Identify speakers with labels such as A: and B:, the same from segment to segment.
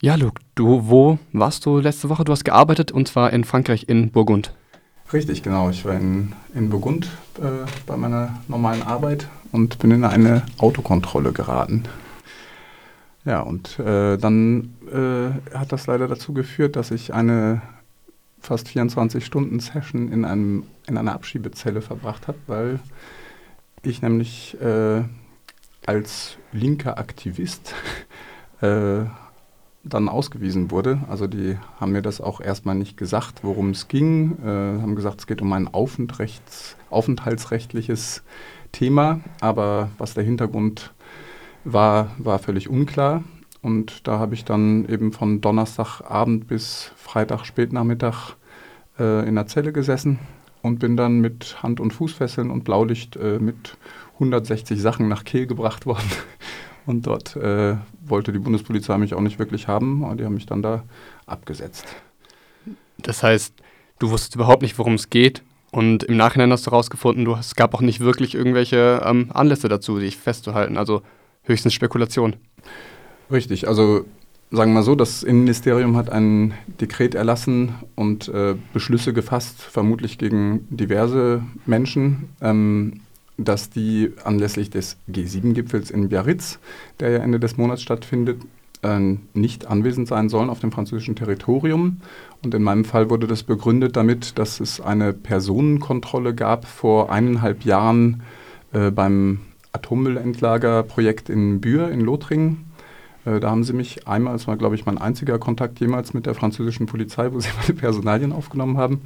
A: Ja, Luke, du, wo warst du letzte Woche? Du hast gearbeitet und zwar in Frankreich in Burgund.
B: Richtig, genau. Ich war in, in Burgund äh, bei meiner normalen Arbeit und bin in eine Autokontrolle geraten. Ja, und äh, dann äh, hat das leider dazu geführt, dass ich eine fast 24-Stunden-Session in, in einer Abschiebezelle verbracht habe, weil ich nämlich äh, als linker Aktivist äh, dann ausgewiesen wurde. Also die haben mir das auch erstmal nicht gesagt, worum es ging. Äh, haben gesagt, es geht um ein aufenthaltsrechtliches Thema, aber was der Hintergrund war, war völlig unklar. Und da habe ich dann eben von Donnerstagabend bis Freitag spätnachmittag äh, in der Zelle gesessen und bin dann mit Hand- und Fußfesseln und Blaulicht äh, mit 160 Sachen nach Kehl gebracht worden. Und dort äh, wollte die Bundespolizei mich auch nicht wirklich haben, aber die haben mich dann da abgesetzt.
A: Das heißt, du wusstest überhaupt nicht, worum es geht. Und im Nachhinein hast du herausgefunden, es gab auch nicht wirklich irgendwelche ähm, Anlässe dazu, dich festzuhalten. Also höchstens Spekulation.
B: Richtig, also sagen wir mal so, das Innenministerium hat ein Dekret erlassen und äh, Beschlüsse gefasst, vermutlich gegen diverse Menschen. Ähm, dass die anlässlich des G7-Gipfels in Biarritz, der ja Ende des Monats stattfindet, äh, nicht anwesend sein sollen auf dem französischen Territorium. Und in meinem Fall wurde das begründet damit, dass es eine Personenkontrolle gab vor eineinhalb Jahren äh, beim Atommüllendlagerprojekt in Bühr in Lothringen. Äh, da haben sie mich einmal, das war glaube ich mein einziger Kontakt jemals mit der französischen Polizei, wo sie meine Personalien aufgenommen haben.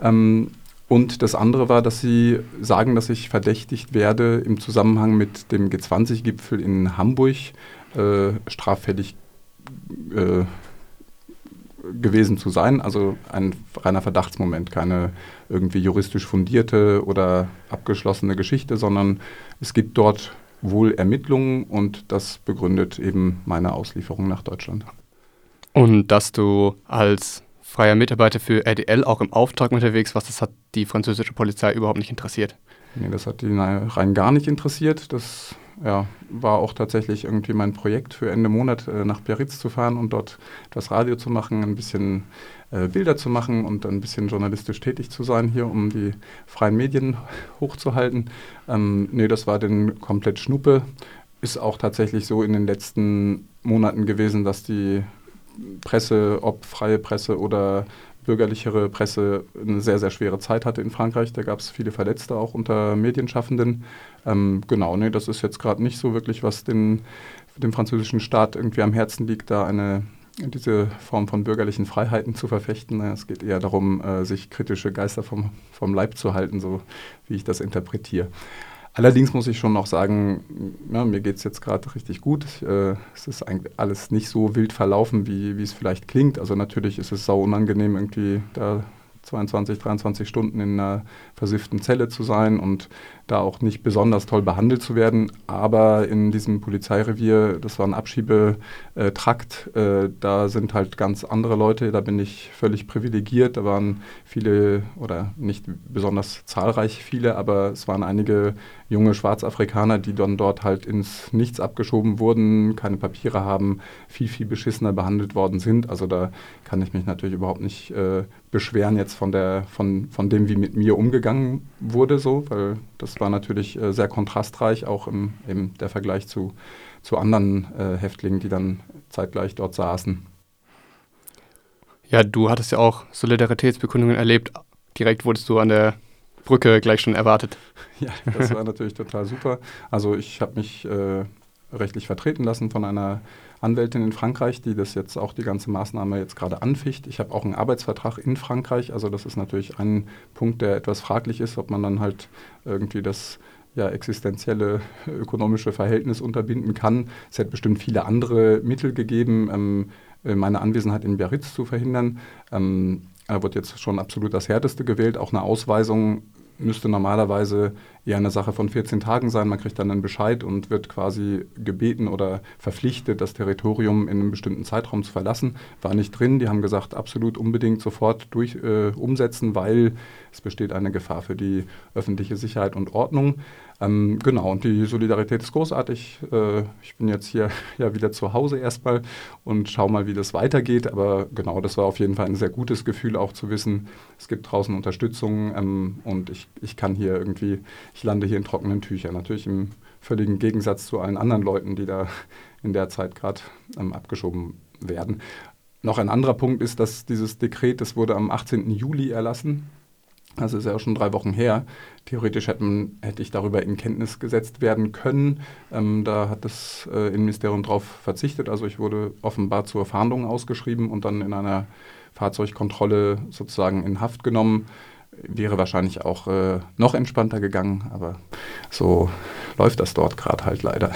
B: Ähm, und das andere war, dass sie sagen, dass ich verdächtigt werde, im Zusammenhang mit dem G20-Gipfel in Hamburg äh, straffällig äh, gewesen zu sein. Also ein reiner Verdachtsmoment, keine irgendwie juristisch fundierte oder abgeschlossene Geschichte, sondern es gibt dort wohl Ermittlungen und das begründet eben meine Auslieferung nach Deutschland.
A: Und dass du als freier Mitarbeiter für RDL auch im Auftrag unterwegs was das hat die französische Polizei überhaupt nicht interessiert.
B: Nee, das hat die rein gar nicht interessiert. Das ja, war auch tatsächlich irgendwie mein Projekt für Ende Monat äh, nach Biarritz zu fahren und dort das Radio zu machen, ein bisschen äh, Bilder zu machen und ein bisschen journalistisch tätig zu sein hier, um die freien Medien hochzuhalten. Ähm, nee, das war dann komplett Schnuppe. Ist auch tatsächlich so in den letzten Monaten gewesen, dass die Presse, ob freie Presse oder bürgerlichere Presse, eine sehr, sehr schwere Zeit hatte in Frankreich. Da gab es viele Verletzte auch unter Medienschaffenden. Ähm, genau, nee, das ist jetzt gerade nicht so wirklich, was den, dem französischen Staat irgendwie am Herzen liegt, da eine diese Form von bürgerlichen Freiheiten zu verfechten. Es geht eher darum, äh, sich kritische Geister vom, vom Leib zu halten, so wie ich das interpretiere. Allerdings muss ich schon noch sagen, ja, mir geht es jetzt gerade richtig gut. Äh, es ist eigentlich alles nicht so wild verlaufen, wie, es vielleicht klingt. Also natürlich ist es sau unangenehm, irgendwie da 22, 23 Stunden in einer versifften Zelle zu sein und da auch nicht besonders toll behandelt zu werden. Aber in diesem Polizeirevier, das war ein Abschiebetrakt, äh, da sind halt ganz andere Leute, da bin ich völlig privilegiert. Da waren viele oder nicht besonders zahlreich viele, aber es waren einige junge Schwarzafrikaner, die dann dort halt ins Nichts abgeschoben wurden, keine Papiere haben, viel, viel beschissener behandelt worden sind. Also da kann ich mich natürlich überhaupt nicht äh, beschweren jetzt von, der, von, von dem, wie mit mir umgegangen wurde, so, weil das war natürlich äh, sehr kontrastreich, auch im, im der Vergleich zu, zu anderen äh, Häftlingen, die dann zeitgleich dort saßen.
A: Ja, du hattest ja auch Solidaritätsbekundungen erlebt. Direkt wurdest du an der Brücke gleich schon erwartet.
B: Ja, das war natürlich total super. Also ich habe mich äh, rechtlich vertreten lassen von einer Anwältin in Frankreich, die das jetzt auch die ganze Maßnahme jetzt gerade anficht. Ich habe auch einen Arbeitsvertrag in Frankreich, also das ist natürlich ein Punkt, der etwas fraglich ist, ob man dann halt irgendwie das ja, existenzielle ökonomische Verhältnis unterbinden kann. Es hätte bestimmt viele andere Mittel gegeben, ähm, äh, meine Anwesenheit in Biarritz zu verhindern. Ähm, da wird jetzt schon absolut das Härteste gewählt. Auch eine Ausweisung müsste normalerweise eher eine Sache von 14 Tagen sein. Man kriegt dann einen Bescheid und wird quasi gebeten oder verpflichtet, das Territorium in einem bestimmten Zeitraum zu verlassen. War nicht drin. Die haben gesagt, absolut unbedingt sofort durch, äh, umsetzen, weil es besteht eine Gefahr für die öffentliche Sicherheit und Ordnung. Ähm, genau, und die Solidarität ist großartig. Äh, ich bin jetzt hier ja wieder zu Hause erstmal und schau mal, wie das weitergeht. Aber genau, das war auf jeden Fall ein sehr gutes Gefühl, auch zu wissen, es gibt draußen Unterstützung ähm, und ich, ich kann hier irgendwie, ich lande hier in trockenen Tüchern. Natürlich im völligen Gegensatz zu allen anderen Leuten, die da in der Zeit gerade ähm, abgeschoben werden. Noch ein anderer Punkt ist, dass dieses Dekret, das wurde am 18. Juli erlassen. Also ist ja auch schon drei Wochen her. Theoretisch hätten, hätte ich darüber in Kenntnis gesetzt werden können. Ähm, da hat das äh, Innenministerium darauf verzichtet. Also ich wurde offenbar zur Fahndung ausgeschrieben und dann in einer Fahrzeugkontrolle sozusagen in Haft genommen. Wäre wahrscheinlich auch äh, noch entspannter gegangen, aber so läuft das dort gerade halt leider.